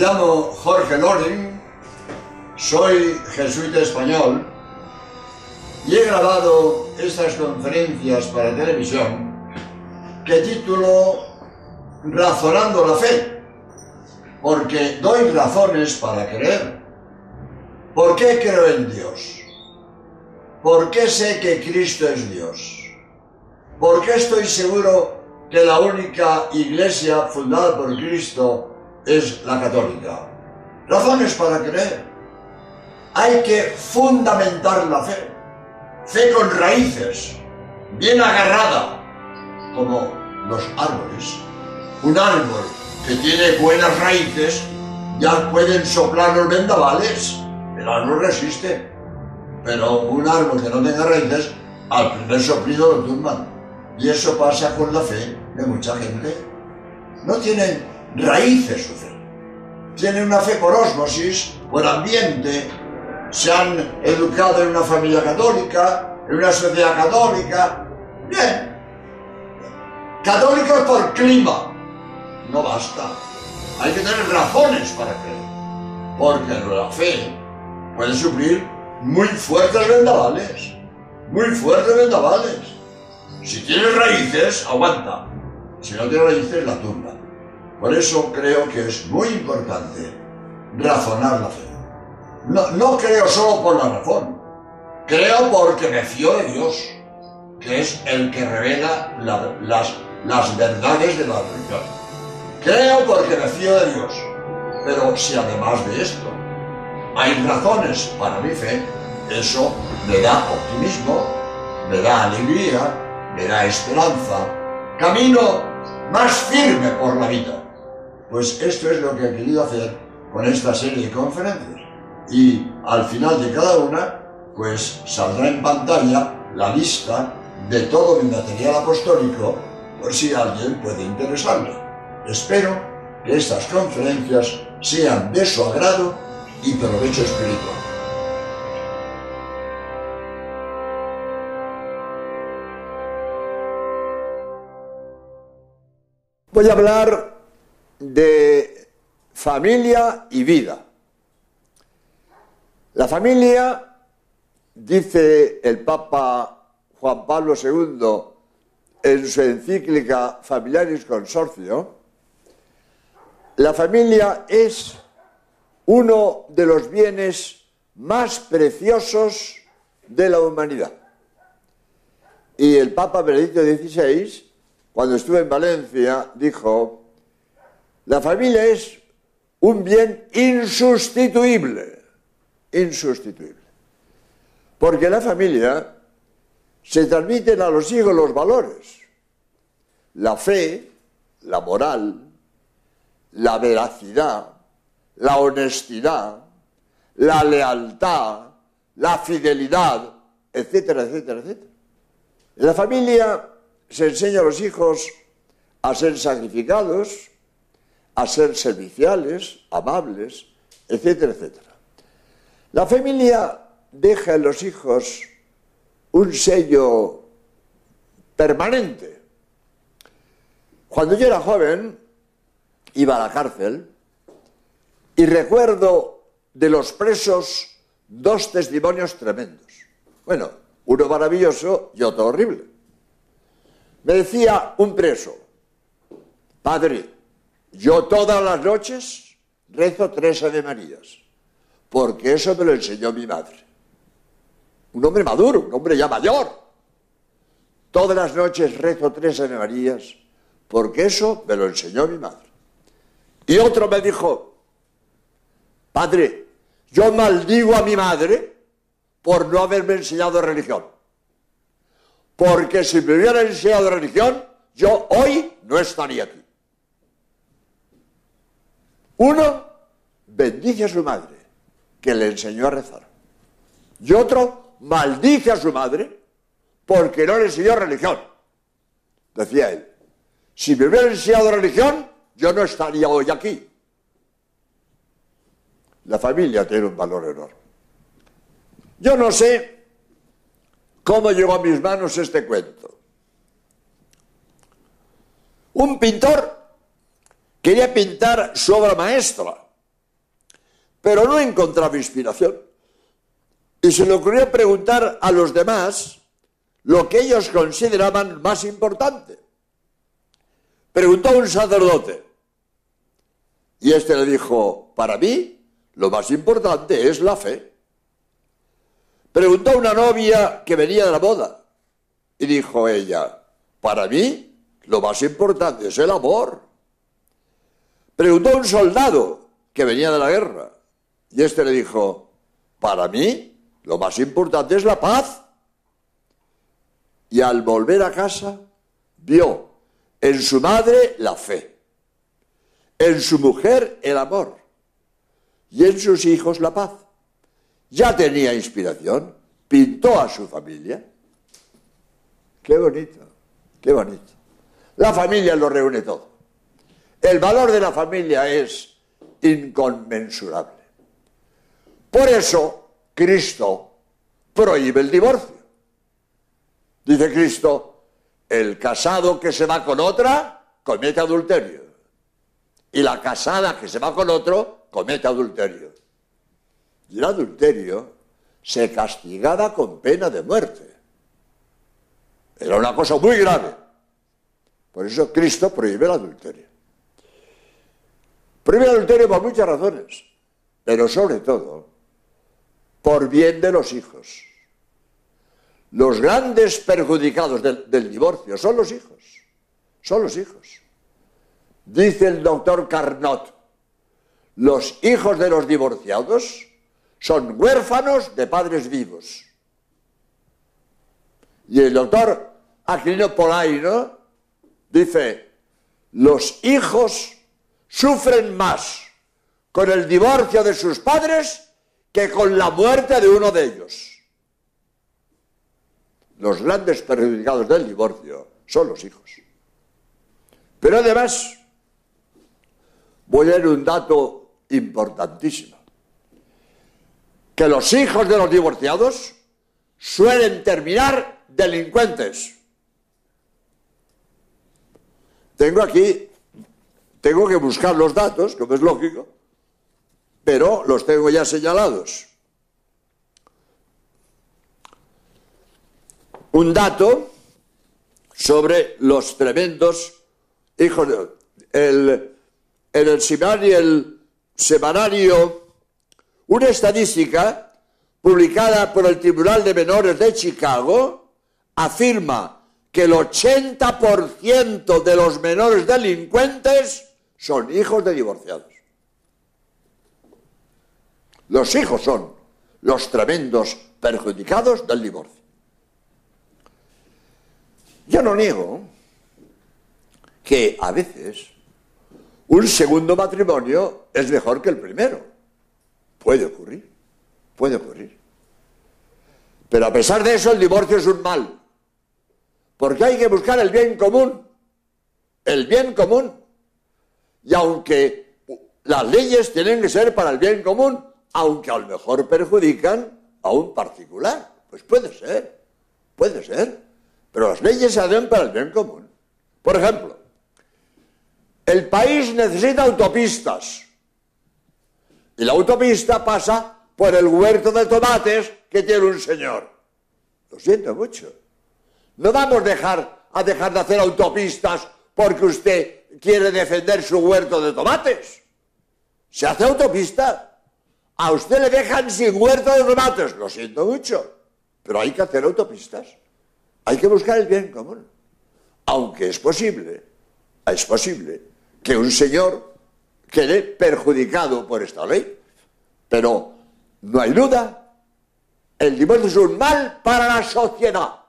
Llamo Jorge Loring, soy jesuita español y he grabado estas conferencias para televisión que titulo Razonando la fe, porque doy razones para creer. ¿Por qué creo en Dios? ¿Por qué sé que Cristo es Dios? ¿Por qué estoy seguro que la única iglesia fundada por Cristo es la católica? Razones para creer. Hay que fundamentar la fe. Fe con raíces, bien agarrada, como los árboles. Un árbol que tiene buenas raíces, ya pueden soplar los vendavales. El árbol resiste. Pero un árbol que no tenga raíces, al primer soplido lo tumban. Y eso pasa con la fe de mucha gente. No tienen raíces su fe. Tienen una fe por osmosis, por ambiente. Se han educado en una familia católica, en una sociedad católica. Bien. Católicos por clima. No basta. Hay que tener razones para creer. Porque la fe puede sufrir muy fuertes vendavales. Muy fuertes vendavales. Si tiene raíces, aguanta. Si no tiene raíces, la tumba. Por eso creo que es muy importante razonar la fe. No, creo solo por la razón. Creo porque me fío de Dios, que es el que revela las, las verdades de la religión. Creo porque me fío de Dios. Pero si además de esto hay razones para mi fe, eso me da optimismo, me da alegría, me da esperanza, camino más firme por la vida. Pues esto es lo que he querido hacer con esta serie de conferencias. Y al final de cada una, pues saldrá en pantalla la lista de todo mi material apostólico por si alguien puede interesarle. Espero que estas conferencias sean de su agrado y provecho espiritual. Voy a hablar de familia y vida. La familia, dice el Papa Juan Pablo II en su encíclica Familiaris Consorcio, la familia es uno de los bienes más preciosos de la humanidad. Y el Papa Benedicto XVI cuando estuve en Valencia, dijo, la familia es un bien insustituible, insustituible. Porque la familia se transmiten a los hijos los valores, la fe, la moral, la veracidad, la honestidad, la lealtad, la fidelidad, etcétera, etcétera, etcétera. En la familia se enseña a los hijos a ser sacrificados, a ser serviciales, amables, etcétera, etcétera. La familia deja en los hijos un sello permanente. Cuando yo era joven, iba a la cárcel y recuerdo de los presos dos testimonios tremendos. Bueno, uno maravilloso y otro horrible. Me decía un preso, padre, yo todas las noches rezo tres Ave Marías, porque eso me lo enseñó mi madre. Un hombre maduro, un hombre ya mayor. Todas las noches rezo tres Ave Marías, porque eso me lo enseñó mi madre. Y otro me dijo, padre, yo maldigo a mi madre por no haberme enseñado religión. Porque si me hubiera enseñado religión, yo hoy no estaría aquí. Uno bendice a su madre, que le enseñó a rezar. Y otro maldice a su madre porque no le enseñó religión. Decía él, si me hubiera enseñado religión, yo no estaría hoy aquí. La familia tiene un valor enorme. Yo no sé ¿Cómo llegó a mis manos este cuento? Un pintor quería pintar su obra maestra, pero no encontraba inspiración. Y se le ocurrió preguntar a los demás lo que ellos consideraban más importante. Preguntó a un sacerdote y este le dijo, para mí lo más importante es la fe. Preguntó a una novia que venía de la boda y dijo ella, para mí lo más importante es el amor. Preguntó a un soldado que venía de la guerra y este le dijo, para mí lo más importante es la paz. Y al volver a casa vio en su madre la fe, en su mujer el amor y en sus hijos la paz. Ya tenía inspiración, pintó a su familia. Qué bonito, qué bonito. La familia lo reúne todo. El valor de la familia es inconmensurable. Por eso Cristo prohíbe el divorcio. Dice Cristo, el casado que se va con otra comete adulterio. Y la casada que se va con otro comete adulterio. Y el adulterio se castigaba con pena de muerte. Era una cosa muy grave. Por eso Cristo prohíbe el adulterio. Prohíbe el adulterio por muchas razones, pero sobre todo por bien de los hijos. Los grandes perjudicados del, divorcio son los hijos, son los hijos. Dice el doctor Carnot, los hijos de los divorciados son huérfanos de padres vivos. Y el doctor Aquilino Polaino dice, los hijos sufren más con el divorcio de sus padres que con la muerte de uno de ellos los grandes perjudicados del divorcio son los hijos. Pero además, voy a leer un dato importantísimo, que los hijos de los divorciados suelen terminar delincuentes. Tengo aquí, tengo que buscar los datos, como es lógico, pero los tengo ya señalados. un dato sobre los tremendos hijos de... El, en el semanario, el semanario, una estadística publicada por el Tribunal de Menores de Chicago afirma que el 80% de los menores delincuentes son hijos de divorciados. Los hijos son los tremendos perjudicados del divorcio. Yo no niego que a veces un segundo matrimonio es mejor que el primero. Puede ocurrir, puede ocurrir. Pero a pesar de eso, el divorcio es un mal. Porque hay que buscar el bien común. El bien común. Y aunque las leyes tienen que ser para el bien común, aunque a lo mejor perjudican a un particular. Pues puede ser, puede ser. Pero las leyes se hacen para el bien común. Por ejemplo, el país necesita autopistas. Y la autopista pasa por el huerto de tomates que tiene un señor. Lo siento mucho. No vamos a dejar, a dejar de hacer autopistas porque usted quiere defender su huerto de tomates. Se hace autopista. A usted le dejan sin huerto de tomates. Lo siento mucho. Pero hay que hacer autopistas. Hay que buscar el bien común. Aunque es posible, es posible que un señor quede perjudicado por esta ley. Pero no hay duda, el divorcio es un mal para la sociedad.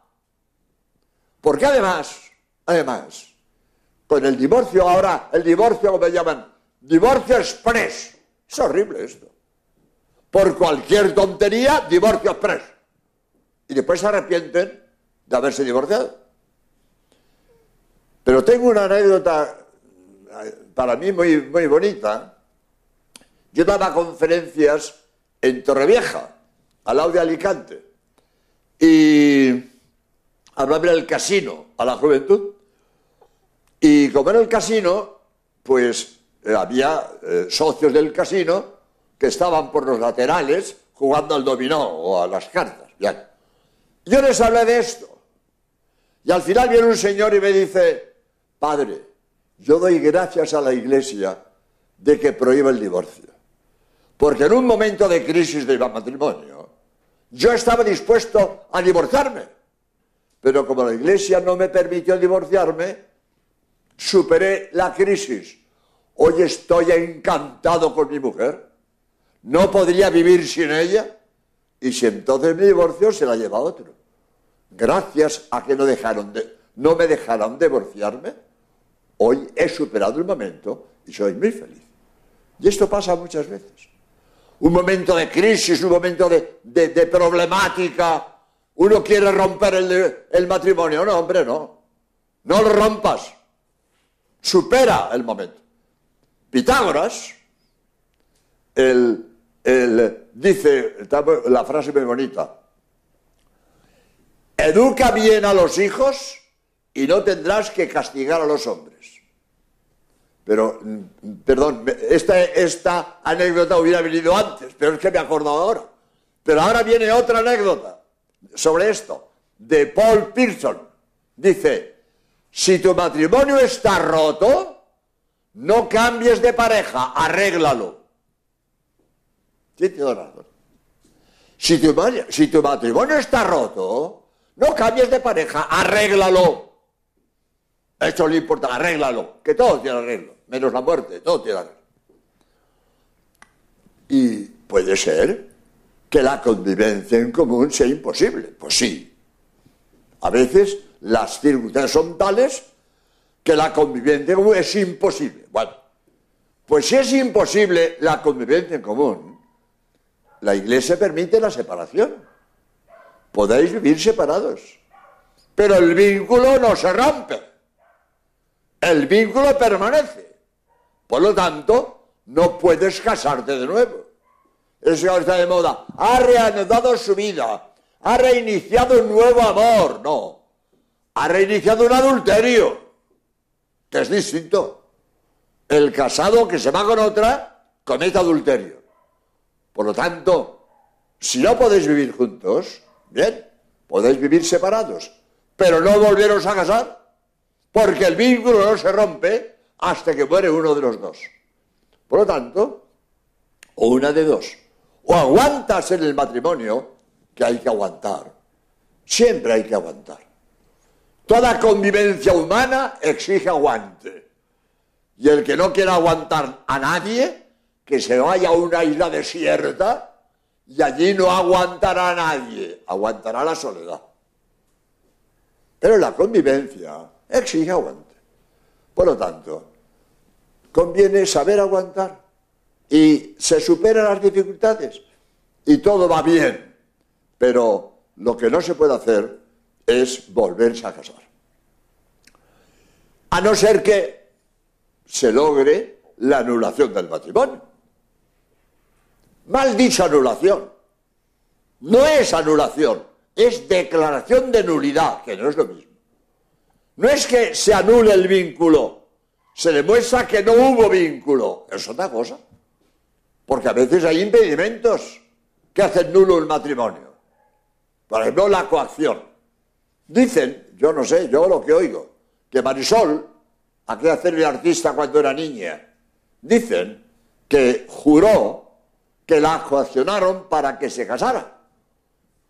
Porque además, además, con el divorcio ahora, el divorcio, como llaman, divorcio express. Es horrible esto. Por cualquier tontería, divorcio express. Y después se arrepienten de haberse divorciado. Pero tengo una anécdota para mí muy, muy bonita. Yo daba conferencias en Torrevieja, al lado de Alicante, y hablaba del casino a la juventud. Y como era el casino, pues eh, había eh, socios del casino que estaban por los laterales jugando al dominó o a las cartas. Yo les hablé de esto. Y al final viene un señor y me dice, padre, yo doy gracias a la iglesia de que prohíbe el divorcio. Porque en un momento de crisis de matrimonio, yo estaba dispuesto a divorciarme. Pero como la iglesia no me permitió divorciarme, superé la crisis. Hoy estoy encantado con mi mujer. No podría vivir sin ella. Y si entonces me divorcio, se la lleva otro. Gracias a que no, dejaron de, no me dejaron divorciarme, hoy he superado el momento y soy muy feliz. Y esto pasa muchas veces. Un momento de crisis, un momento de, problemática. Uno quiere romper el, el matrimonio. No, hombre, no. No lo rompas. Supera el momento. Pitágoras, el, el, dice, la frase muy bonita, educa bien a los hijos y no tendrás que castigar a los hombres. Pero, mm, perdón, esta, esta anécdota hubiera venido antes, pero es que me he acordado ahora. Pero ahora viene otra anécdota sobre esto, de Paul Pearson. Dice, si tu matrimonio está roto, no cambies de pareja, arréglalo. Si tu, si tu matrimonio está roto, no cambies de pareja, arréglalo. Esto le importa, arréglalo, que todo tiene arreglo, menos la muerte, todo tiene arreglo. Y puede ser que la convivencia en común sea imposible. Pues sí. A veces las circunstancias son tales que la convivencia en común es imposible. Bueno, pues si es imposible la convivencia en común, la Iglesia permite la separación. Podéis vivir separados, pero el vínculo no se rompe. El vínculo permanece. Por lo tanto, no puedes casarte de nuevo. El Señor está de moda. Ha reanudado su vida. Ha reiniciado un nuevo amor. No. Ha reiniciado un adulterio. Que es distinto. El casado que se va con otra comete adulterio. Por lo tanto, si no podéis vivir juntos, bien, podéis vivir separados, pero no volveros a casar, porque el vínculo no se rompe hasta que muere uno de los dos. Por lo tanto, o una de dos, o aguantas en el matrimonio, que hay que aguantar, siempre hay que aguantar. Toda convivencia humana exige aguante. Y el que no quiera aguantar a nadie, que se vaya a una isla desierta y allí no aguantará a nadie, aguantará la soledad. Pero la convivencia exige aguante. Por lo tanto, conviene saber aguantar y se superan las dificultades y todo va bien. Pero lo que no se puede hacer es volverse a casar. A no ser que se logre la anulación del matrimonio. Mal anulación. No es anulación, es declaración de nulidad, que no es lo mismo. No es que se anule el vínculo, se demuestra que no hubo vínculo, es otra cosa. Porque a veces hay impedimentos que hacen nulo el matrimonio. Por ejemplo, la coacción. Dicen, yo no sé, yo lo que oigo, que Marisol, aquella el artista cuando era niña, dicen que juró que la coaccionaron para que se casara.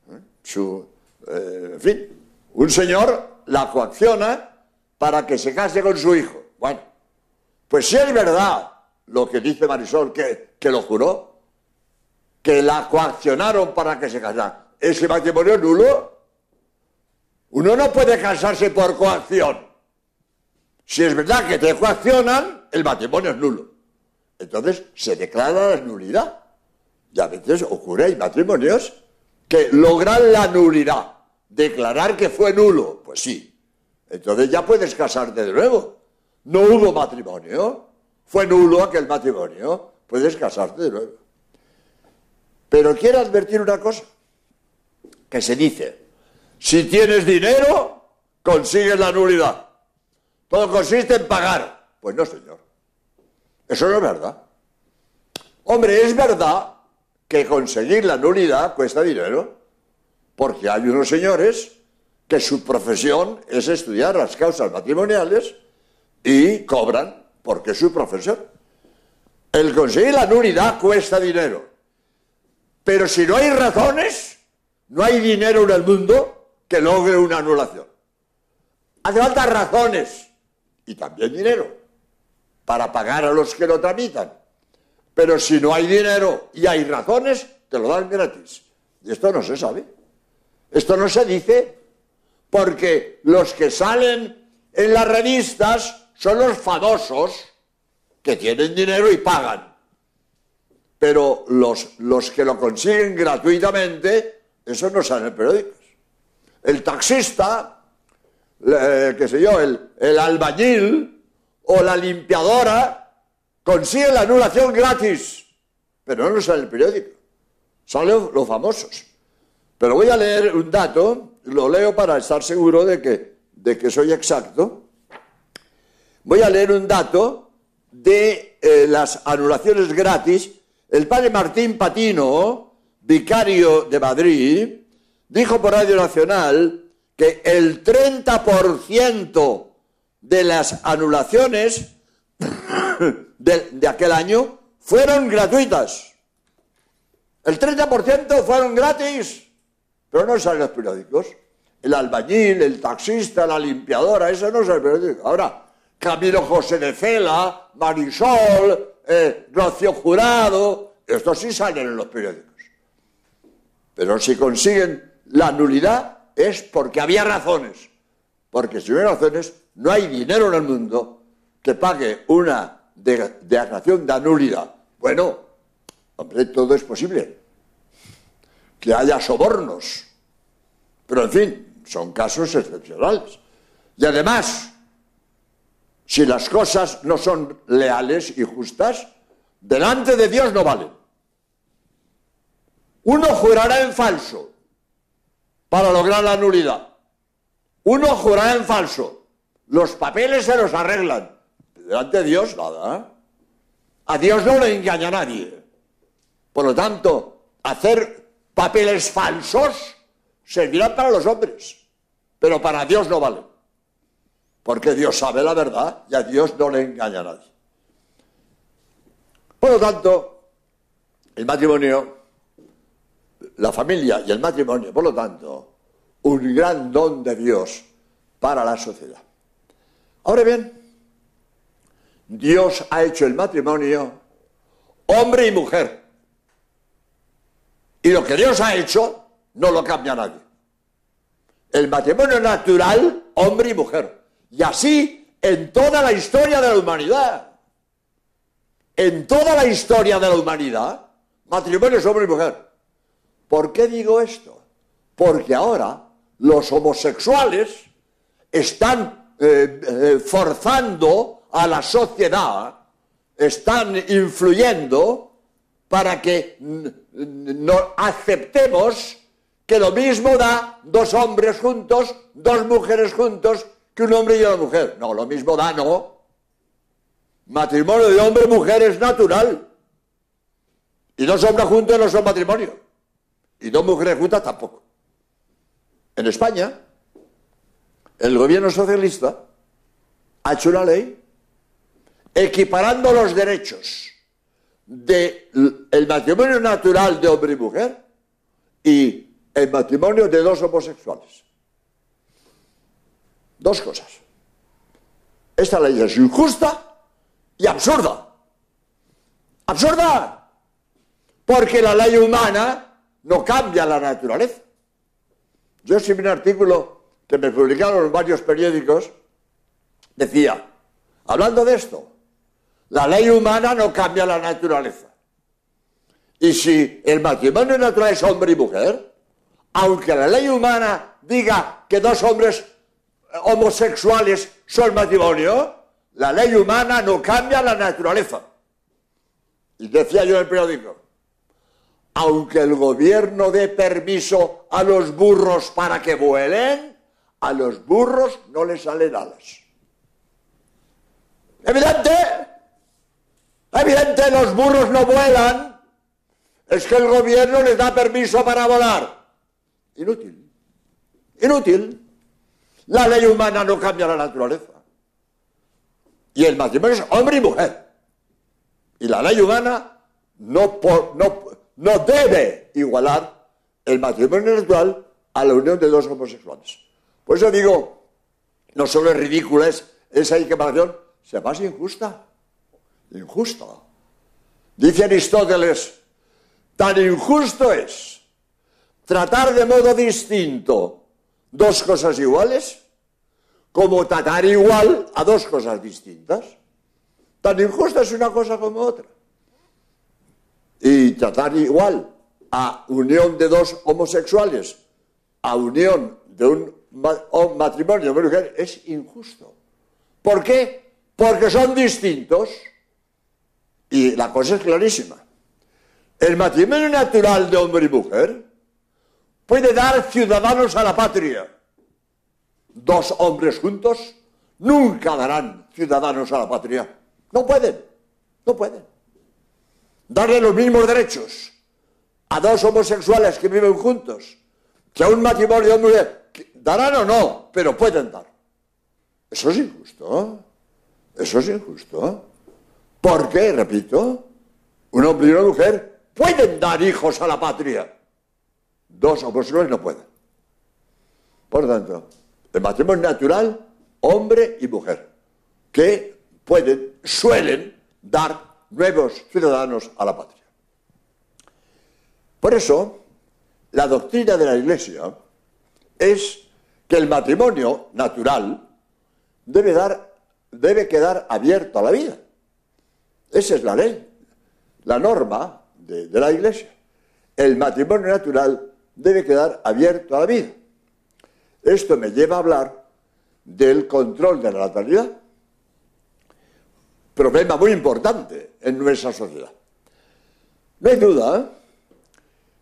¿Eh? Su, eh, en fin, un señor la coacciona para que se case con su hijo. Bueno, pues si es verdad lo que dice Marisol, que, que lo juró, que la coaccionaron para que se casara, ¿ese matrimonio nulo? Uno no puede casarse por coacción. Si es verdad que te coaccionan, el matrimonio es nulo. Entonces se declara la nulidad. Y a veces ocurre, hay matrimonios que logran la nulidad, declarar que fue nulo. Pues sí. Entonces ya puedes casarte de nuevo. No hubo matrimonio, fue nulo aquel matrimonio, puedes casarte de nuevo. Pero quiero advertir una cosa, que se dice, si tienes dinero, consigues la nulidad. Todo consiste en pagar. Pues no, señor. Eso no es verdad. Hombre, es verdad que conseguir la nulidad cuesta dinero, porque hay unos señores que su profesión es estudiar las causas matrimoniales y cobran porque es su profesión. El conseguir la nulidad cuesta dinero. Pero si no hay razones, no hay dinero en el mundo que logre una anulación. Hace falta razones y también dinero para pagar a los que lo tramitan. Pero si no hay dinero y hay razones, te lo dan gratis. Y esto no se sabe. Esto no se dice porque los que salen en las revistas son los famosos que tienen dinero y pagan. Pero los, los que lo consiguen gratuitamente, eso no sale en periódicos. El taxista, qué sé yo, el, albañil o la limpiadora consiguen la anulación gratis, pero no sale el periódico. Salen los famosos. Pero voy a leer un dato, lo leo para estar seguro de que, de que soy exacto. Voy a leer un dato de eh, las anulaciones gratis, el padre Martín Patino, vicario de Madrid, dijo por Radio Nacional que el 30% de las anulaciones de, aquel año fueron gratuitas. El 30% fueron gratis, pero no salen los periódicos. El albañil, el taxista, la limpiadora, eso no sale en periódicos. Ahora, Camilo José de Cela, Marisol, eh, Rocío Jurado, estos sí salen en los periódicos. Pero si consiguen la nulidad es porque había razones. Porque si no hay razones, no hay dinero en el mundo que pague una declaración de nulidad. Bueno, hombre, todo es posible. Que haya sobornos. Pero en fin, son casos excepcionales. Y además, si las cosas no son leales y justas, delante de Dios no valen. Uno jurará en falso para lograr la nulidad. Uno jurará en falso. Los papeles se los arreglan. Delante de Dios nada. A Dios no le engaña a nadie. Por lo tanto, hacer papeles falsos servirá para los hombres, pero para Dios no vale porque Dios sabe la verdad y a Dios no le engaña a nadie. Por lo tanto, el matrimonio, la familia y el matrimonio, por lo tanto, un gran don de Dios para la sociedad. Ahora bien, Dios ha hecho el matrimonio hombre y mujer. Y lo que Dios ha hecho no lo cambia nadie. El matrimonio natural, hombre y mujer. Y así en toda la historia de la humanidad. En toda la historia de la humanidad, matrimonio es hombre y mujer. ¿Por qué digo esto? Porque ahora los homosexuales están eh, eh, forzando a la sociedad, están influyendo para que no aceptemos que lo mismo da dos hombres juntos, dos mujeres juntos, que un hombre y una mujer. No, lo mismo da, no. Matrimonio de hombre y mujer es natural. Y dos hombres juntos no son matrimonio. Y dos mujeres juntas tampoco. En España, el gobierno socialista ha hecho una ley equiparando los derechos del matrimonio natural de hombre y mujer y el matrimonio de dos homosexuales. Dos cosas. Esta ley es injusta y absurda. Absurda. Porque la ley humana no cambia la naturaleza. Yo escribí un artículo que me publicaron varios periódicos, decía, hablando de esto, la ley humana no cambia la naturaleza. Y si el matrimonio natural es hombre y mujer, aunque la ley humana diga que dos hombres homosexuales son matrimonio, la ley humana no cambia la naturaleza. Y decía yo en el periódico, aunque el gobierno dé permiso a los burros para que vuelen, a los burros no les salen alas. Evidente, evidente, los burros no vuelan es que el gobierno les da permiso para volar. Inútil. Inútil. La ley humana no cambia la naturaleza. Y el matrimonio es hombre y mujer. Y la ley humana no, no, no debe igualar el matrimonio natural a la unión de dos homosexuales. Por eso digo, no solo es ridícula es, esa equiparación, se más injusta. Injusta. Dice Aristóteles, tan injusto es tratar de modo distinto dos cosas iguales como tratar igual a dos cosas distintas. Tan injusta es una cosa como otra. Y tratar igual a unión de dos homosexuales, a unión de un matrimonio de mujer, es injusto. ¿Por qué? Porque son distintos. Y la cosa es clarísima. El matrimonio natural de hombre y mujer puede dar ciudadanos a la patria. Dos hombres juntos nunca darán ciudadanos a la patria. No pueden, no pueden. Darle los mismos derechos a dos homosexuales que viven juntos que a un matrimonio de hombre darán o no, pero pueden dar. Eso es injusto. Eso es injusto. Porque, repito, un hombre y una mujer pueden dar hijos a la patria. Dos homosexuales no pueden. Por lo tanto, el matrimonio natural, hombre y mujer, que pueden, suelen dar nuevos ciudadanos a la patria. Por eso, la doctrina de la Iglesia es que el matrimonio natural debe, dar, debe quedar abierto a la vida. Esa es la ley, la norma de, de la Iglesia. El matrimonio natural debe quedar abierto a la vida. Esto me lleva a hablar del control de la natalidad. Problema muy importante en nuestra sociedad. No hay duda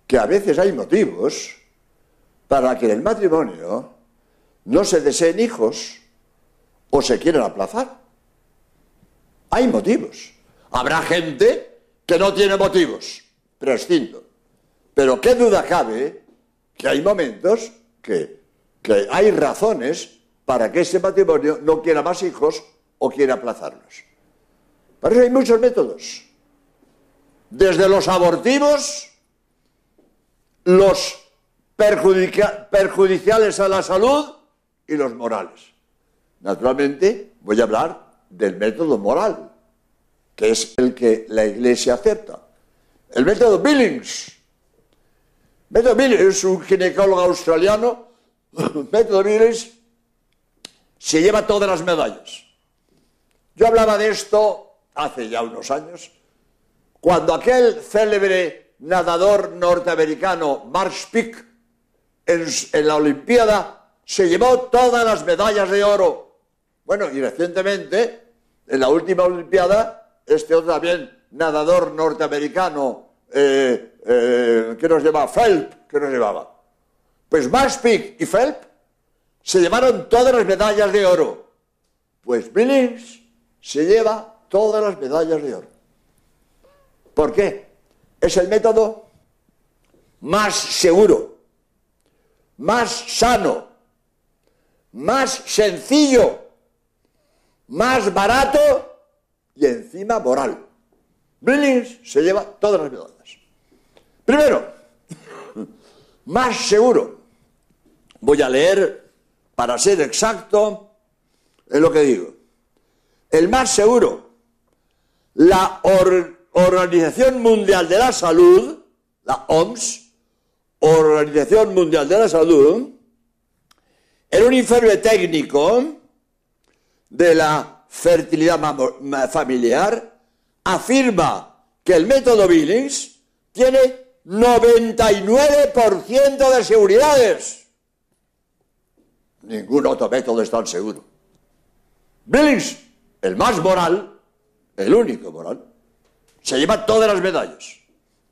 que a veces hay motivos para que en el matrimonio no se deseen hijos o se quieran aplazar. Hay motivos. Habrá gente que no tiene motivos, prescindo. Pero qué duda cabe que hay momentos que, que hay razones para que ese matrimonio no quiera más hijos o quiera aplazarlos. Para eso hay muchos métodos. Desde los abortivos los perjudiciales a la salud y los morales. Naturalmente, voy a hablar del método moral, que es el que la Iglesia acepta. El método Billings. método Billings es un ginecólogo australiano. Método Billings se lleva todas las medallas. Yo hablaba de esto hace ya unos años, cuando aquel célebre nadador norteamericano Mark Spick en, la Olimpiada se llevó todas las medallas de oro. Bueno, y recientemente, en la última Olimpiada, este otro también nadador norteamericano, eh, eh, que nos llevaba? Phelps, que nos llevaba. Pues Mark Spick y Phelps se llevaron todas las medallas de oro. Pues Billings se lleva todas las medallas de oro. ¿Por qué? es el método más seguro, más sano, más sencillo, más barato y encima moral. Billings se lleva todas las medallas. Primero, más seguro. Voy a leer para ser exacto en lo que digo. El más seguro, la or Organización Mundial de la Salud, la OMS, Organización Mundial de la Salud, en un informe técnico de la fertilidad familiar, afirma que el método Billings tiene 99% de seguridades. Ningún otro método es tan seguro. Billings, el más moral, el único moral, se lleva todas las medallas.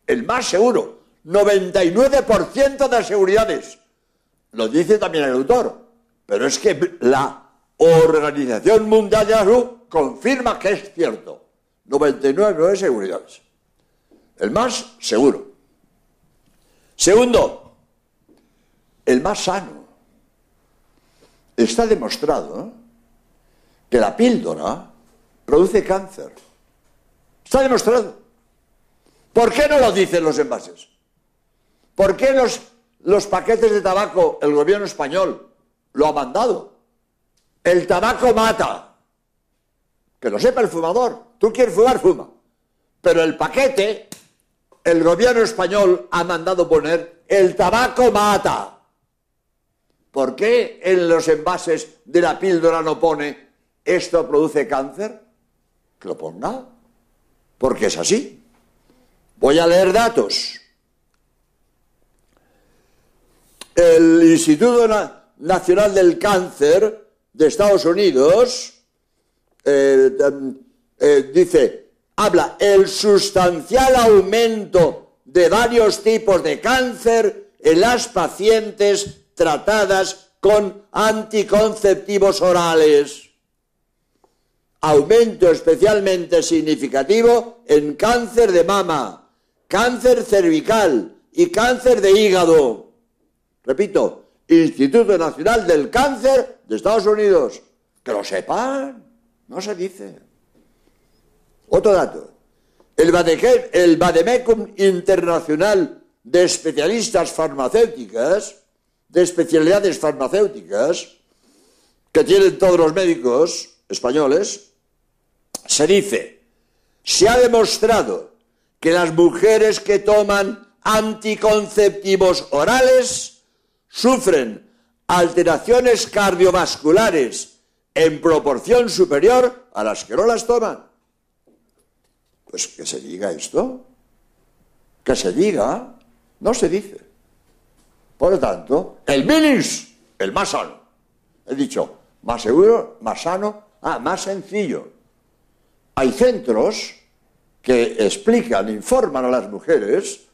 El más seguro, 99% de seguridades. Lo dice también el autor. Pero es que la Organización Mundial de la Salud confirma que es cierto. 99 seguridades. El más seguro. Segundo, el más sano. Está demostrado que la píldora produce cáncer. Está demostrado. ¿Por qué no lo dicen los envases? ¿Por qué los, los paquetes de tabaco el gobierno español lo ha mandado? El tabaco mata. Que lo sepa el fumador. Tú quieres fumar, fuma. Pero el paquete, el gobierno español ha mandado poner el tabaco mata. ¿Por qué en los envases de la píldora no pone esto produce cáncer? Que lo ponga. Porque es así. Voy a leer datos. El Instituto Nacional del Cáncer de Estados Unidos eh, eh, dice, habla el sustancial aumento de varios tipos de cáncer en las pacientes tratadas con anticonceptivos orales. Aumento especialmente significativo en cáncer de mama, cáncer cervical y cáncer de hígado. Repito, Instituto Nacional del Cáncer de Estados Unidos. Que lo sepan, no se dice. Otro dato. El, el Bademecum Internacional de Especialistas Farmacéuticas, de especialidades farmacéuticas, que tienen todos los médicos españoles, se dice, se ha demostrado que las mujeres que toman anticonceptivos orales sufren alteraciones cardiovasculares en proporción superior a las que no las toman. Pues que se diga esto, que se diga, no se dice. Por lo tanto, el minis, el más sano. He dicho, más seguro, más sano, ah, más sencillo. Hay centros que explican, informan a las mujeres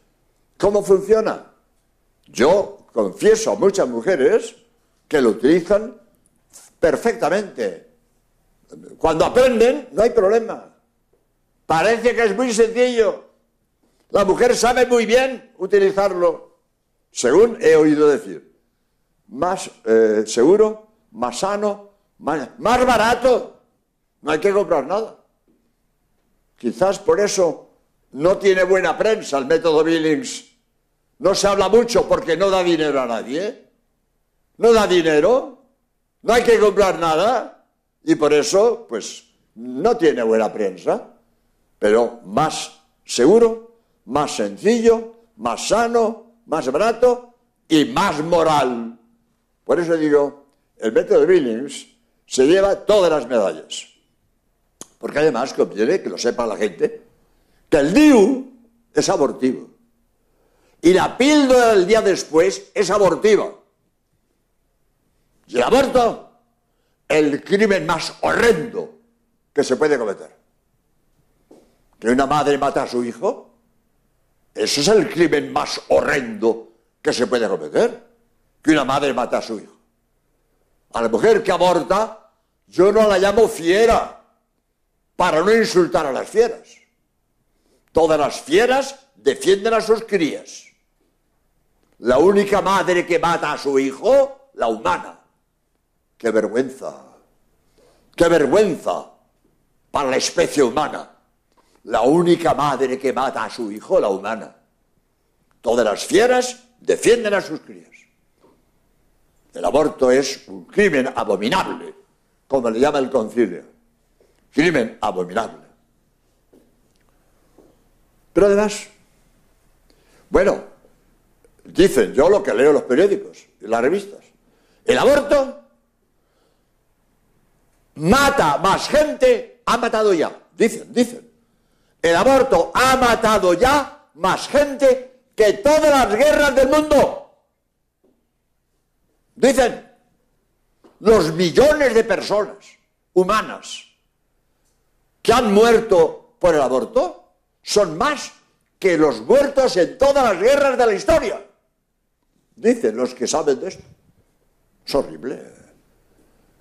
cómo funciona. Yo confieso a muchas mujeres que lo utilizan perfectamente. Cuando aprenden, no hay problema. Parece que es muy sencillo. La mujer sabe muy bien utilizarlo, según he oído decir. Más eh, seguro, más sano, más barato. No hay que comprar nada. Quizás por eso no tiene buena prensa el método Billings. No se habla mucho porque no da dinero a nadie. No da dinero. No hay que comprar nada. Y por eso, pues, no tiene buena prensa. Pero más seguro, más sencillo, más sano, más barato y más moral. Por eso digo, el método Billings se lleva todas las medallas. Porque además conviene que lo sepa la gente, que el DIU es abortivo. Y la píldora del día después es abortiva. Y el aborto, el crimen más horrendo que se puede cometer. Que una madre mata a su hijo, eso es el crimen más horrendo que se puede cometer. Que una madre mata a su hijo. A la mujer que aborta, yo no la llamo fiera para no insultar a las fieras. Todas las fieras defienden a sus crías. La única madre que mata a su hijo, la humana. ¡Qué vergüenza! ¡Qué vergüenza para la especie humana! La única madre que mata a su hijo, la humana. Todas las fieras defienden a sus crías. El aborto es un crimen abominable, como le llama el concilio crimen abominable. Pero además, bueno, dicen yo lo que leo en los periódicos y las revistas, el aborto mata más gente, ha matado ya, dicen, dicen, el aborto ha matado ya más gente que todas las guerras del mundo. Dicen, los millones de personas humanas que han muerto por el aborto son más que los muertos en todas las guerras de la historia. Dicen los que saben de esto. Es horrible.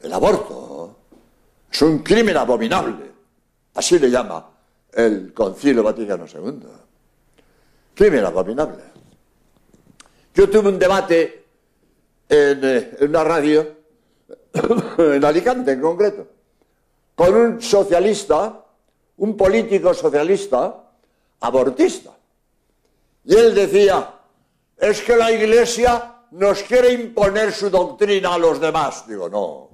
El aborto es un crimen abominable. Así le llama el Concilio Vaticano II. Crimen abominable. Yo tuve un debate en, eh, en una radio, en Alicante en concreto, con un socialista, un político socialista, abortista. Y él decía, es que la Iglesia nos quiere imponer su doctrina a los demás. Digo, no.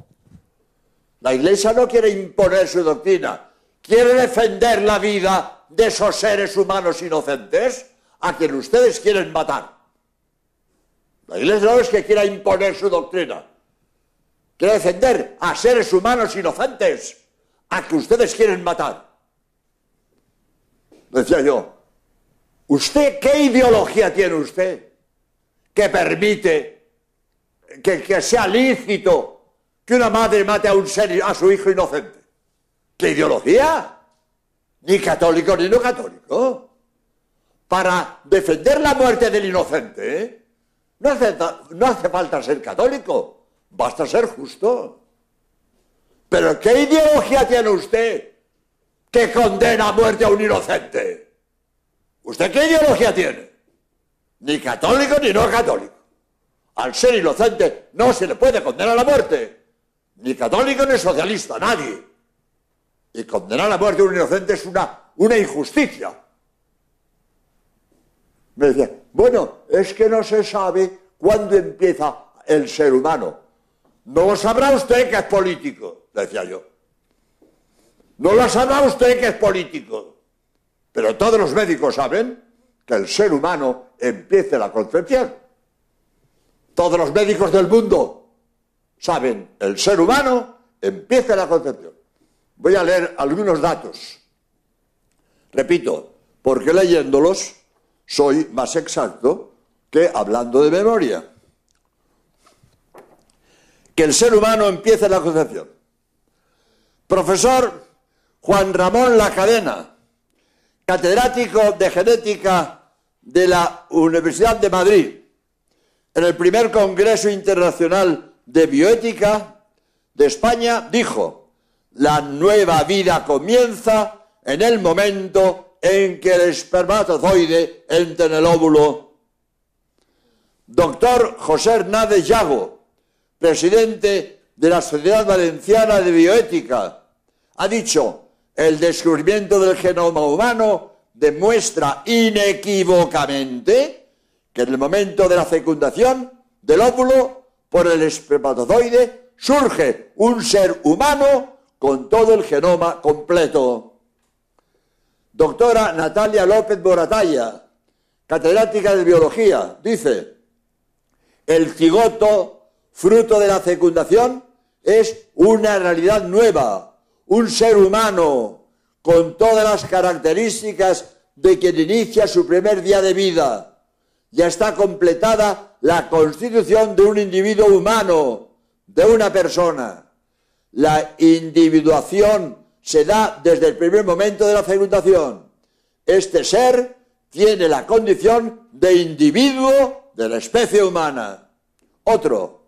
La Iglesia no quiere imponer su doctrina, quiere defender la vida de esos seres humanos inocentes a quien ustedes quieren matar. La Iglesia no es que quiera imponer su doctrina, quiere defender a seres humanos inocentes a que ustedes quieren matar. Decía yo, ¿usted qué ideología tiene usted que permite que, sea lícito que una madre mate a un ser, a su hijo inocente? ¿Qué ideología? Ni católico ni no católico. Para defender la muerte del inocente, ¿eh? No, hace, falta ser católico, basta ser justo. Pero ¿qué ideología tiene usted que condena a muerte a un inocente? ¿Usted qué ideología tiene? Ni católico ni no católico. Al ser inocente no se le puede condenar a la muerte. Ni católico ni socialista, nadie. Y condenar a muerte a un inocente es una, una injusticia. Me decía, bueno, es que no se sabe cuándo empieza el ser humano. No lo sabrá usted que es político, decía yo. No lo sabrá usted que es político. Pero todos los médicos saben que el ser humano empieza la concepción. Todos los médicos del mundo saben, el ser humano empieza la concepción. Voy a leer algunos datos. Repito, porque leyéndolos soy más exacto que hablando de memoria. Que el ser humano empiece la concepción. Profesor Juan Ramón La Cadena, catedrático de genética de la Universidad de Madrid, en el primer Congreso Internacional de Bioética de España, dijo, la nueva vida comienza en el momento en que el espermatozoide entre en el óvulo. Doctor José Hernández Yago, presidente de la Sociedad Valenciana de Bioética, ha dicho, el descubrimiento del genoma humano demuestra inequívocamente que en el momento de la fecundación del óvulo por el espermatozoide surge un ser humano con todo el genoma completo. Doctora Natalia López Boratalla, catedrática de biología, dice, el cigoto, fruto de la fecundación, es una realidad nueva, un ser humano con todas las características de quien inicia su primer día de vida. Ya está completada la constitución de un individuo humano, de una persona. La individuación se da desde el primer momento de la fecundación. Este ser tiene la condición de individuo de la especie humana. Otro,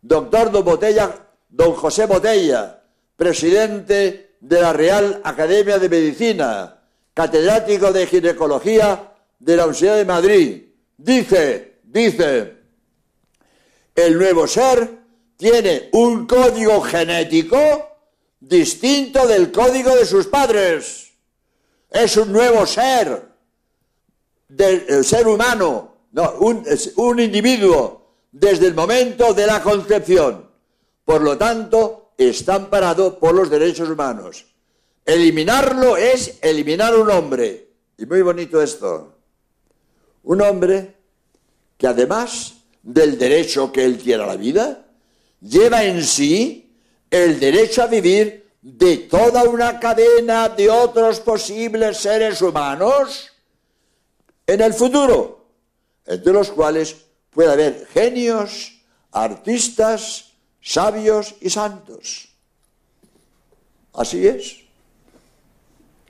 doctor don, Botella, don José Botella, presidente de la Real Academia de Medicina, catedrático de ginecología de la Universidad de Madrid, dice, dice, el nuevo ser tiene un código genético distinto del código de sus padres. Es un nuevo ser, del ser humano, no, un, un individuo desde el momento de la concepción. Por lo tanto, está amparado por los derechos humanos. Eliminarlo es eliminar un hombre. Y muy bonito esto. Un hombre que además del derecho que él tiene a la vida, lleva en sí el derecho a vivir de toda una cadena de otros posibles seres humanos en el futuro, entre los cuales puede haber genios, artistas, sabios y santos. Así es.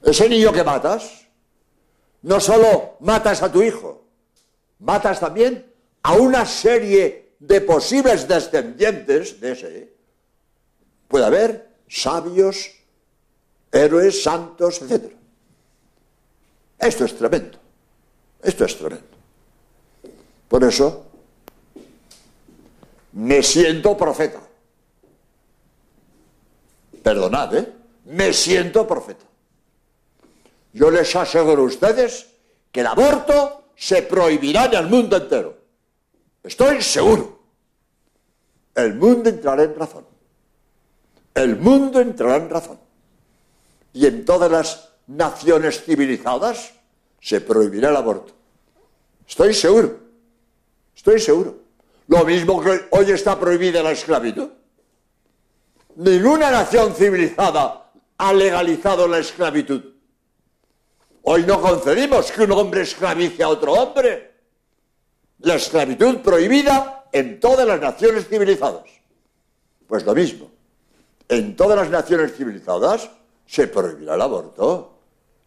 Ese niño que matas, no solo matas a tu hijo, matas también a una serie de posibles descendientes de ese Puede haber sabios, héroes, santos, etc. Esto es tremendo. Esto es tremendo. Por eso me siento profeta. Perdonad, ¿eh? Me siento profeta. Yo les aseguro a ustedes que el aborto se prohibirá en el mundo entero. Estoy seguro. El mundo entrará en razón. El mundo entrará en razón. Y en todas las naciones civilizadas se prohibirá el aborto. Estoy seguro. Estoy seguro. Lo mismo que hoy está prohibida la esclavitud. Ninguna nación civilizada ha legalizado la esclavitud. Hoy no concedimos que un hombre esclavice a otro hombre. La esclavitud prohibida en todas las naciones civilizadas. Pues lo mismo. En todas las naciones civilizadas se prohibirá el aborto.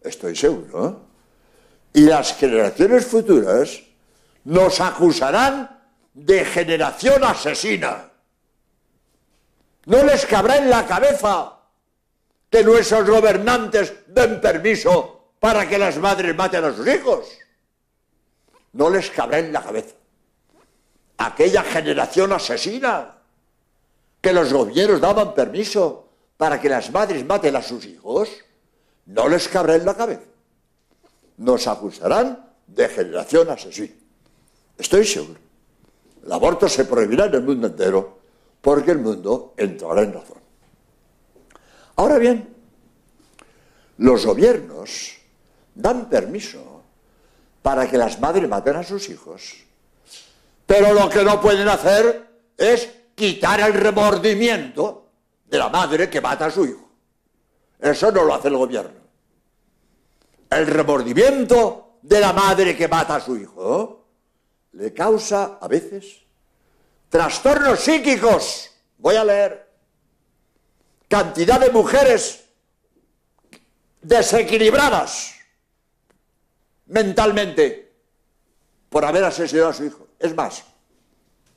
Estoy seguro. Y las generaciones futuras nos acusarán de generación asesina. No les cabrá en la cabeza que nuestros gobernantes den permiso para que las madres maten a sus hijos. No les cabrá en la cabeza. Aquella generación asesina que los gobiernos daban permiso para que las madres maten a sus hijos, no les cabrá en la cabeza. Nos acusarán de generación asesina. Estoy seguro. El aborto se prohibirá en el mundo entero porque el mundo entrará en razón. Ahora bien, los gobiernos dan permiso para que las madres maten a sus hijos, pero lo que no pueden hacer es quitar el remordimiento de la madre que mata a su hijo. Eso no lo hace el gobierno. El remordimiento de la madre que mata a su hijo le causa a veces trastornos psíquicos. Voy a leer. Cantidad de mujeres desequilibradas mentalmente por haber asesinado a su hijo. Es más,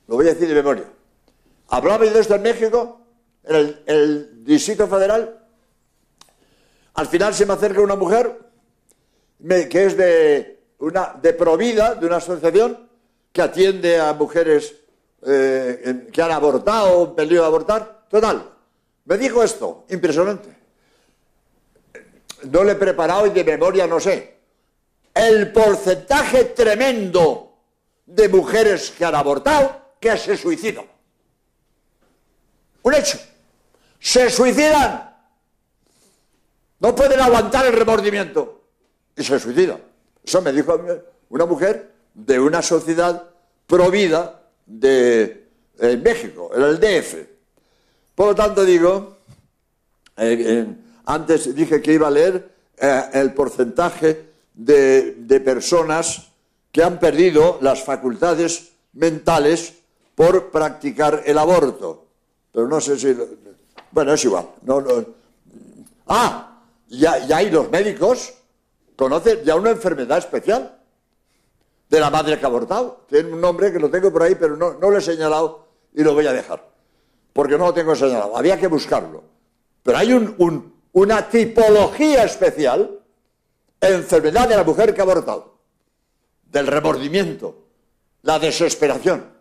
lo voy a decir de memoria. Hablaba de esto en México, en el, Distrito Federal. Al final se me acerca una mujer que es de, una, de Provida, de una asociación, que atiende a mujeres eh, que han abortado o pedido abortar. Total, me dijo esto, impresionante. No le he preparado y de memoria no sé. El porcentaje tremendo de mujeres que han abortado que se suicidan. Un hecho. Se suicidan. No pueden aguantar el remordimiento. Y se suicidan. Eso me dijo una mujer de una sociedad provida de eh, México, el DF. Por lo tanto, digo, eh, eh, antes dije que iba a leer el porcentaje de personas que han perdido las facultades mentales por practicar el aborto. Pero no sé si... Bueno, es igual. No, Ah, ya, ya hay los médicos, conocen ya una enfermedad especial de la madre que ha abortado. Tiene un nombre que lo tengo por ahí, pero no, lo he señalado y lo voy a dejar. Porque no lo tengo señalado. Había que buscarlo. Pero hay una tipología especial, enfermedad de la mujer que ha abortado, del remordimiento, la desesperación.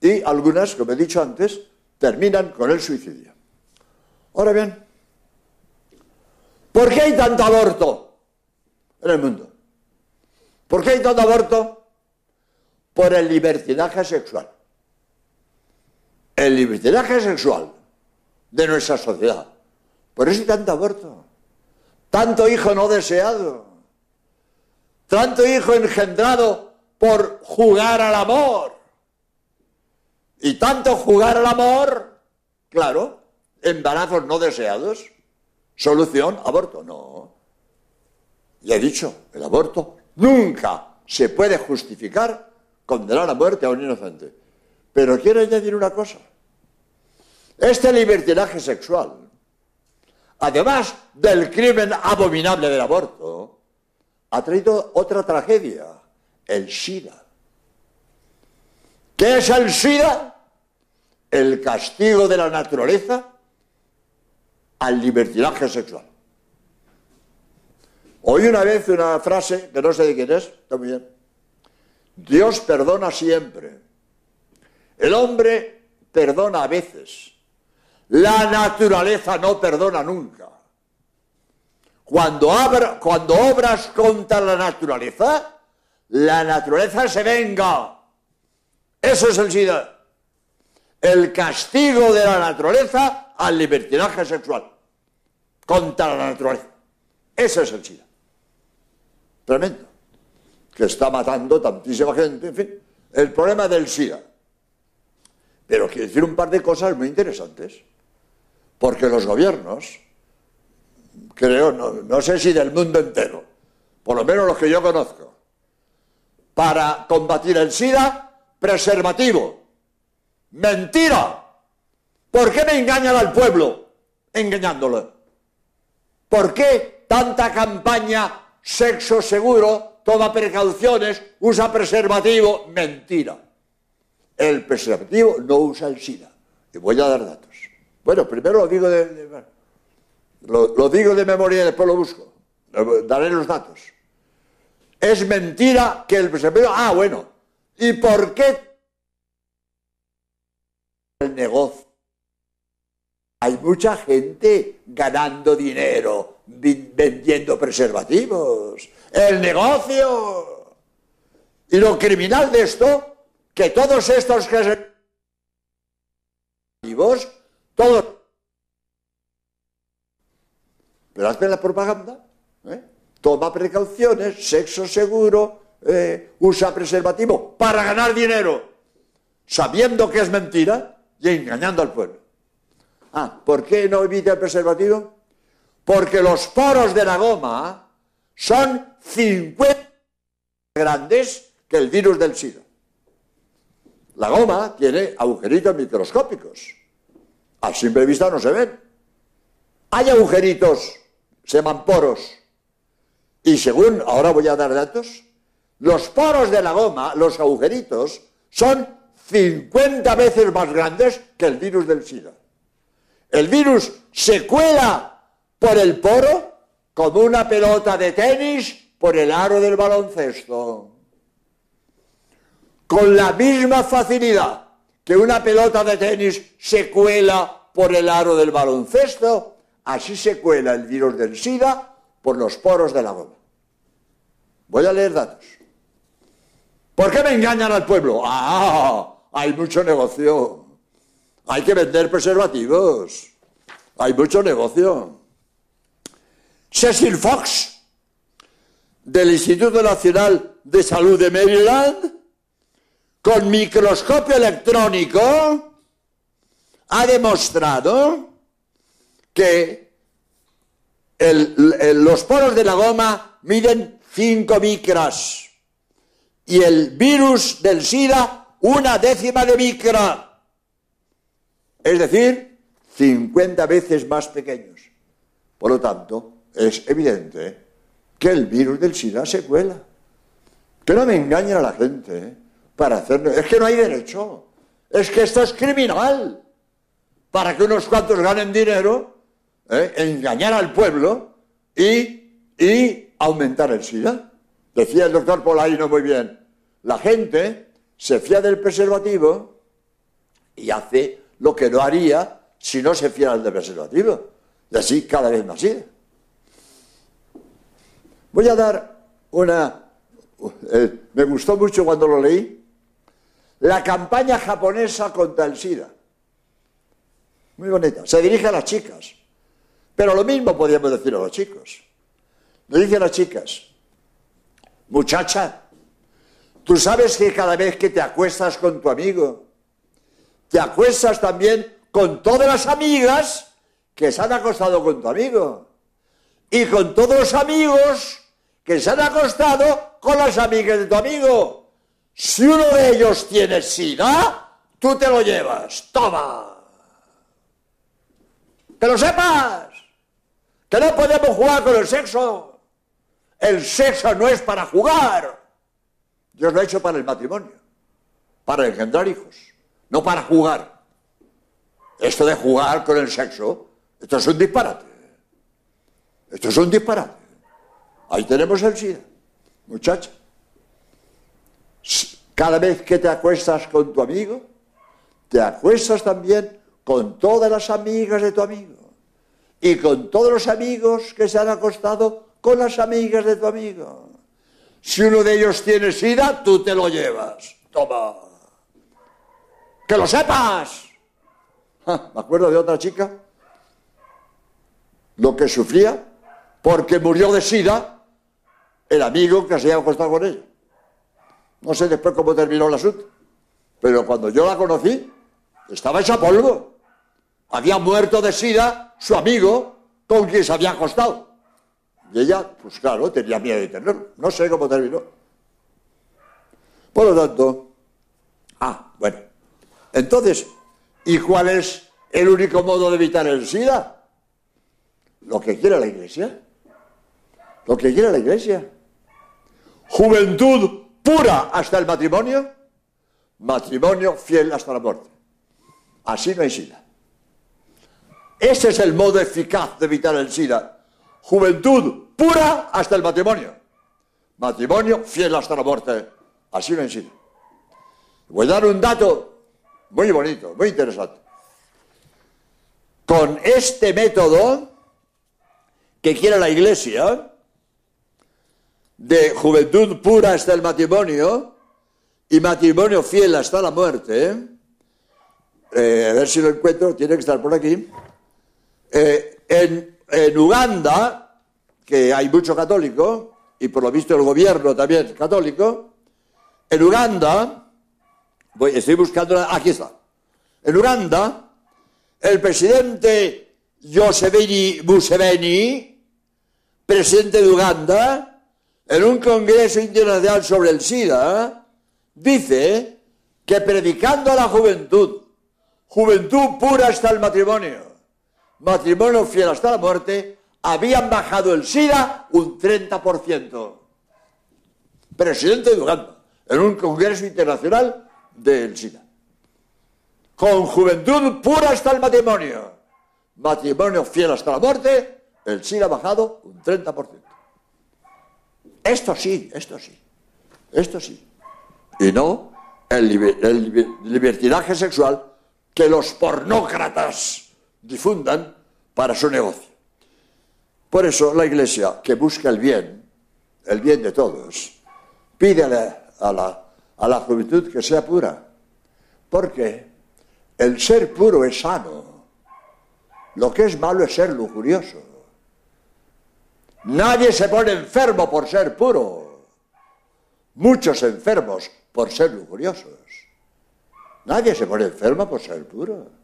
Y algunas, como he dicho antes, terminan con el suicidio. Ahora bien, ¿por qué hay tanto aborto en el mundo? ¿Por qué hay tanto aborto? por el libertinaje sexual. El libertinaje sexual de nuestra sociedad. Por eso hay tanto aborto, tanto hijo no deseado, tanto hijo engendrado por jugar al amor. Y tanto jugar al amor, claro, embarazos no deseados, solución, aborto. No. Ya he dicho, el aborto nunca se puede justificar condenar a muerte a un inocente. Pero quiero añadir una cosa. Este libertinaje sexual, además del crimen abominable del aborto, ha traído otra tragedia, el SIDA. ¿Qué es el SIDA? El castigo de la naturaleza al libertinaje sexual. Oí una vez una frase, que no sé de quién es, bien, Dios perdona siempre. El hombre perdona a veces. La naturaleza no perdona nunca. Cuando, cuando obras contra la naturaleza, la naturaleza se venga. Eso es el SIDA. El castigo de la naturaleza al libertinaje sexual. Contra la naturaleza. Ese es el SIDA. Tremendo. Que está matando tantísima gente. En fin, el problema del SIDA. Pero quiero decir un par de cosas muy interesantes. Porque los gobiernos, creo, no, no sé si del mundo entero, por lo menos los que yo conozco, para combatir el SIDA, preservativo. Mentira. ¿Por qué me engañan al pueblo engañándolo? ¿Por qué tanta campaña sexo seguro, toma precauciones, usa preservativo? Mentira. El preservativo no usa el SIDA. Y voy a dar datos. Bueno, primero lo digo de, lo digo de memoria y después lo busco. Daré los datos. Es mentira que el preservativo... Ah, bueno. ¿Y por qué el negocio? Hay mucha gente ganando dinero vendiendo preservativos. El negocio. Y lo criminal de esto, que todos estos que todos... Pero hazme la propaganda. ¿eh? toma precauciones, sexo seguro, eh, usa preservativo para ganar dinero, sabiendo que es mentira y engañando al pueblo. Ah, ¿por qué no evita el preservativo? Porque los poros de la goma son 50 grandes que el virus del SIDA. La goma tiene agujeritos microscópicos. A simple vista no se ven. Hay agujeritos, se llaman poros, y según, ahora voy a dar datos, los poros de la goma, los agujeritos, son 50 veces más grandes que el virus del SIDA. El virus se cuela por el poro como una pelota de tenis por el aro del baloncesto. Con la misma facilidad que una pelota de tenis se cuela por el aro del baloncesto, así se cuela el virus del SIDA por los poros de la goma. Voy a leer datos. ¿Por qué me engañan al pueblo? Ah, hay mucho negocio. Hay que vender preservativos. Hay mucho negocio. Cecil Fox, del Instituto Nacional de Salud de Maryland, con microscopio electrónico, ha demostrado que los poros de la goma miden 5 micras y el virus del SIDA una décima de micra. Es decir, 50 veces más pequeños. Por lo tanto, es evidente que el virus del SIDA se cuela. Que no me engañen a la gente ¿eh? para hacerlo. Es que no hay derecho. Es que esto es criminal. Para que unos cuantos ganen dinero, ¿eh? engañar al pueblo y, y aumentar el SIDA. Decía el doctor Polaino muy bien, la gente se fía del preservativo y hace lo que no haría si no se fiara del preservativo. Y así cada vez más SIDA. Voy a dar una... Eh, me gustó mucho cuando lo leí. La campaña japonesa contra el SIDA. Muy bonita. Se dirige a las chicas. Pero lo mismo podríamos decir a los chicos. Le dice a las chicas, muchacha, tú sabes que cada vez que te acuestas con tu amigo, te acuestas también con todas las amigas que se han acostado con tu amigo. Y con todos los amigos que se han acostado con las amigas de tu amigo. Si uno de ellos tiene sida, tú te lo llevas. Toma. Que lo sepas. Que no podemos jugar con el sexo. El sexo no es para jugar. Dios lo ha hecho para el matrimonio, para engendrar hijos, no para jugar. Esto de jugar con el sexo, esto es un disparate. Esto es un disparate. Ahí tenemos el SIDA, muchacha. Cada vez que te acuestas con tu amigo, te acuestas también con todas las amigas de tu amigo y con todos los amigos que se han acostado con las amigas de tu amigo. Si uno de ellos tiene sida, tú te lo llevas. Toma. Que lo sepas. me acuerdo de otra chica, lo que sufría, porque murió de sida el amigo que se había acostado con ella. No sé después cómo terminó el asunto, pero cuando yo la conocí, estaba hecha polvo. Había muerto de sida su amigo con quien se había acostado. Y ella, pues claro, tenía miedo de tenerlo. No sé cómo terminó. Por lo tanto, ah, bueno. Entonces, ¿y cuál es el único modo de evitar el SIDA? Lo que quiere la Iglesia. Lo que quiere la Iglesia. Juventud pura hasta el matrimonio, matrimonio fiel hasta la muerte. Así no hay SIDA. Ese es el modo eficaz de evitar el SIDA. Juventud pura hasta el matrimonio. Matrimonio fiel hasta la muerte. Así hay SIDA. Voy a dar un dato muy bonito, muy interesante. Con este método que quiere la Iglesia, de juventud pura hasta el matrimonio y matrimonio fiel hasta la muerte, eh, a ver si lo encuentro, tiene que estar por aquí, eh, en, en, Uganda, que hay mucho católico, y por lo visto el gobierno también católico, en Uganda, estoy buscando, aquí está, en Uganda, el presidente Yoseveni Museveni, presidente de Uganda, en un congreso internacional sobre el SIDA, dice que predicando a la juventud, juventud pura hasta el matrimonio, matrimonio fiel hasta la muerte, habían bajado el SIDA un 30%. Presidente de Uganda, en un congreso internacional del SIDA. Con juventud pura hasta el matrimonio, matrimonio fiel hasta la muerte, el SIDA ha bajado un 30%. Esto sí, esto sí, esto sí. Y no el, libertinaje sexual que los pornócratas difundan para su negocio. Por eso la Iglesia, que busca el bien, el bien de todos, pide a la, juventud que sea pura. Porque el ser puro es sano. Lo que es malo es ser lujurioso. Nadie se pone enfermo por ser puro. Muchos enfermos por ser lujuriosos. Nadie se pone enfermo por ser puro.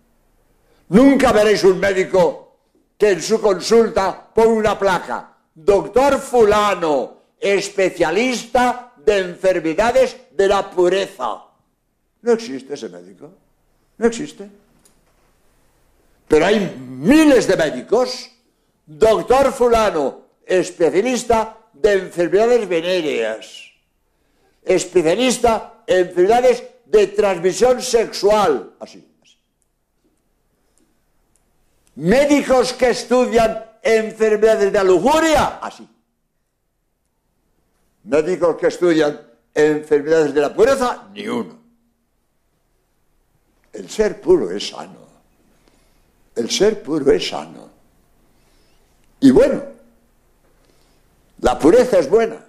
Nunca veréis un médico que en su consulta ponga una placa. Doctor fulano, especialista de enfermedades de la pureza. No existe ese médico. No existe. Pero hay miles de médicos. Doctor fulano, especialista de enfermedades venéreas, especialista en enfermedades de transmisión sexual, así, Médicos que estudian enfermedades de la lujuria, así. Médicos que estudian enfermedades de la pureza, ni uno. El ser puro es sano. El ser puro es sano. Y bueno, la pureza es buena.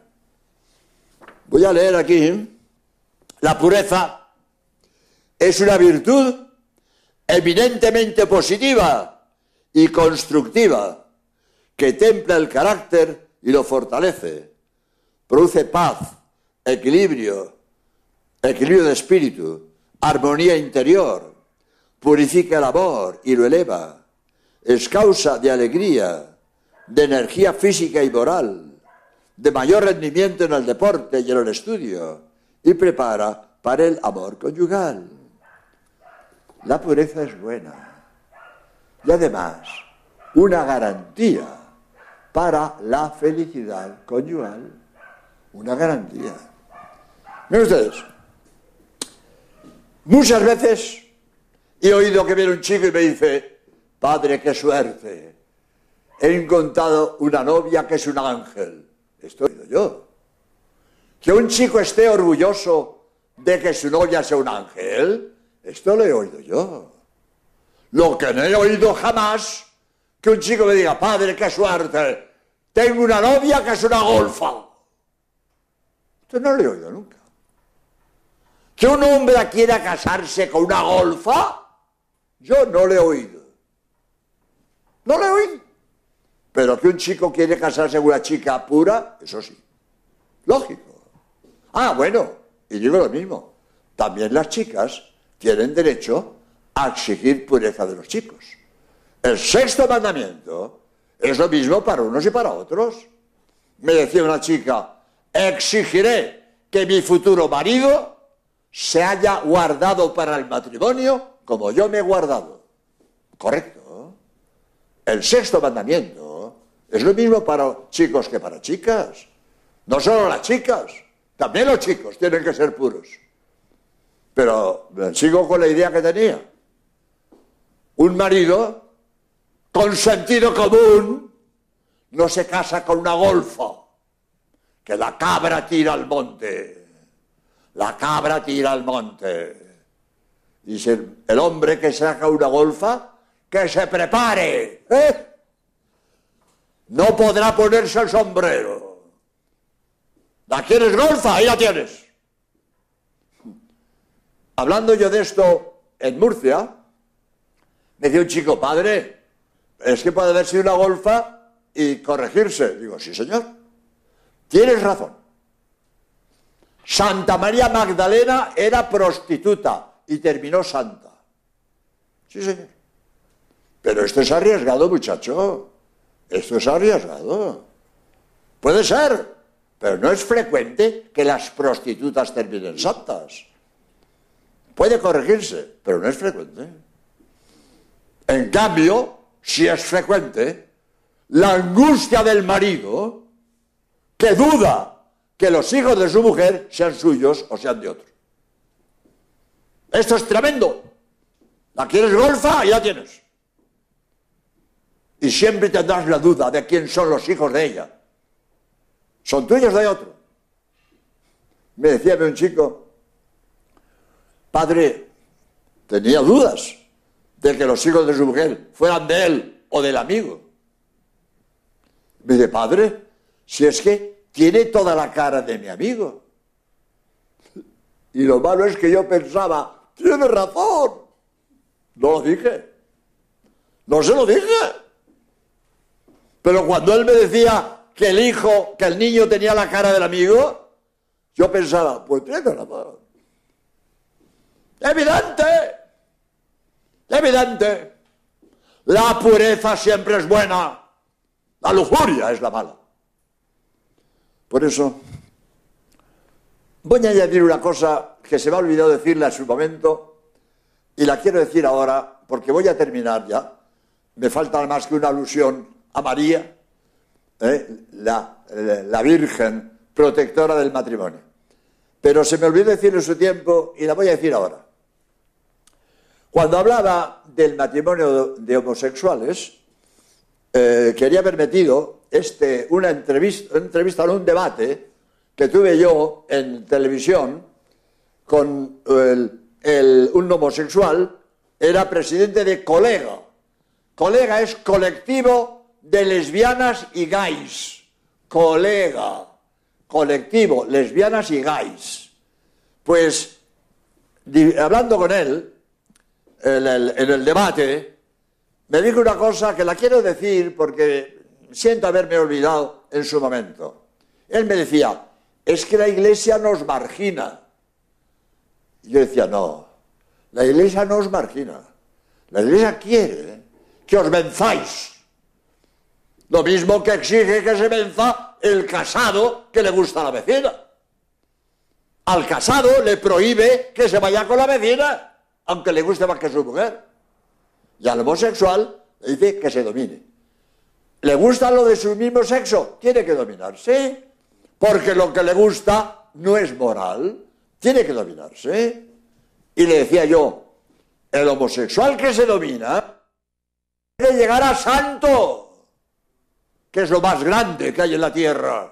Voy a leer aquí. La pureza es una virtud eminentemente positiva y constructiva que templa el carácter y lo fortalece. Produce paz, equilibrio, equilibrio de espíritu, armonía interior, purifica el amor y lo eleva. Es causa de alegría, de energía física y moral de mayor rendimiento en el deporte y en el estudio y prepara para el amor conyugal. La pureza es buena y además una garantía para la felicidad conyugal. Una garantía. Miren ustedes, muchas veces he oído que viene un chico y me dice, padre, qué suerte, he encontrado una novia que es un ángel. Estoy yo. Que un chico esté orgulloso de que su novia sea un ángel, Esto lo he oído yo. Lo que no he oído jamás, que un chico me diga, padre, qué suerte, tengo una novia que es una golfa. Esto no lo he oído nunca. Que un hombre quiera casarse con una golfa, yo no lo he oído. No lo he oído. Pero que un chico quiere casarse con una chica pura, eso sí. Lógico. Ah, bueno, y digo lo mismo. También las chicas tienen derecho exigir pureza de los chicos. El sexto mandamiento es lo mismo para unos y para otros. Me decía una chica, exigiré que mi futuro marido se haya guardado para el matrimonio como yo me he guardado. Correcto. El sexto mandamiento es lo mismo para chicos que para chicas. No solo las chicas, también los chicos tienen que ser puros. Pero sigo con la idea que tenía. Un marido con sentido común no se casa con una golfa, que la cabra tira al monte. La cabra tira al monte. Dice, el hombre que saca una golfa, que se prepare. ¿eh? No podrá ponerse el sombrero ¿La quieres golfa? Ahí la tienes. Hablando yo de esto en Murcia, me decía un chico, padre, es que puede haber sido una golfa y corregirse. Digo, sí, señor. Tienes razón. Santa María Magdalena era prostituta y terminó santa. Sí, señor. Pero esto es arriesgado, muchacho. Esto es arriesgado. Puede ser, pero no es frecuente que las prostitutas terminen santas. Puede corregirse, pero no es frecuente. En cambio, si es frecuente, la angustia del marido que duda que los hijos de su mujer sean suyos o sean de otro. Esto es tremendo. ¿La quieres golfa? Ya tienes. Y siempre tendrás la duda de quién son los hijos de ella son tuyos de otro. Me decía un chico, padre, tenía dudas de que los hijos de su mujer fueran de él o del amigo. Me dice, padre, si es que tiene toda la cara de mi amigo. Y lo malo es que yo pensaba, tiene razón. No lo dije. No se lo dije. Pero cuando él me decía, que el hijo, que el niño tenía la cara del amigo, yo pensaba, pues tiene razón. Evidente, evidente. La pureza siempre es buena, la lujuria es la mala. Por eso, voy a añadir una cosa que se me ha olvidado decirle en su momento y la quiero decir ahora porque voy a terminar ya. Me falta más que una alusión a María ¿eh? la, la, Virgen protectora del matrimonio. Pero se me olvidó decir en su tiempo y la voy a decir ahora. Cuando hablaba del matrimonio de homosexuales, eh, quería haber metido este, una entrevista, una entrevista en un debate que tuve yo en televisión con un homosexual, era presidente de Colega. Colega es colectivo de lesbianas y gays. Colega, colectivo, lesbianas y gays. Pues, hablando con él, en el, debate, me dijo una cosa que la quiero decir porque siento haberme olvidado en su momento. Él me decía, es que la iglesia nos margina. Y yo decía, no, la iglesia no os margina. La iglesia quiere que os venzáis lo mismo que exige que se venza el casado que le gusta a la vecina. Al casado le prohíbe que se vaya con la vecina, aunque le guste más que su mujer. Y al homosexual le dice que se domine. ¿Le gusta lo de su mismo sexo? Tiene que dominarse. Porque lo que le gusta no es moral. Tiene que dominarse. Y le decía yo, el homosexual que se domina puede llegar a santo que es lo más grande que hay en la tierra.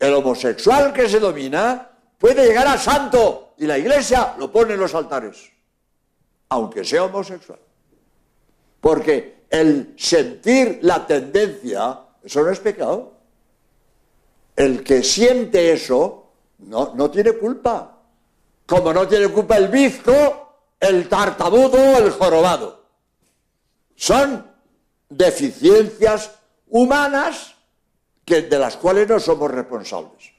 El homosexual que se domina puede llegar a santo y la iglesia lo pone en los altares. Aunque sea homosexual. Porque el sentir la tendencia, eso no es pecado. El que siente eso no, no tiene culpa. Como no tiene culpa el bizco, el tartamudo, el jorobado. Son deficiencias humanas que, de las cuales no somos responsables.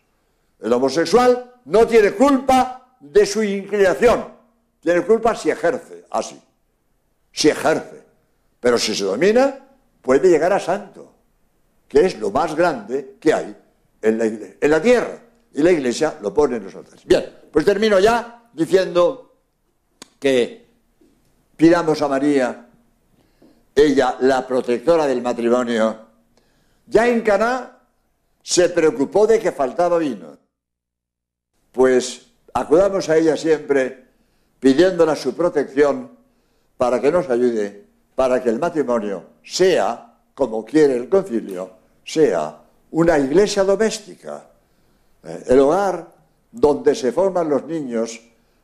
El homosexual no tiene culpa de su inclinación, tiene culpa si ejerce así, si ejerce. Pero si se domina, puede llegar a santo, que es lo más grande que hay en la, tierra. Y la iglesia lo pone en los. Bien, pues termino ya diciendo que pidamos a María, ella, la protectora del matrimonio, ya en Caná se preocupó de que faltaba vino. Pues acudamos a ella siempre pidiéndola su protección para que nos ayude, para que el matrimonio sea, como quiere el concilio, sea una iglesia doméstica, eh, el hogar donde se forman los niños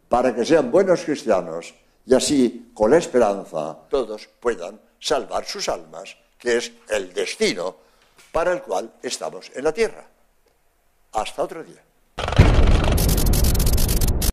para que sean buenos cristianos y así, con la esperanza, todos puedan salvar sus almas, que es el destino para el cual estamos en la tierra. Hasta otro día.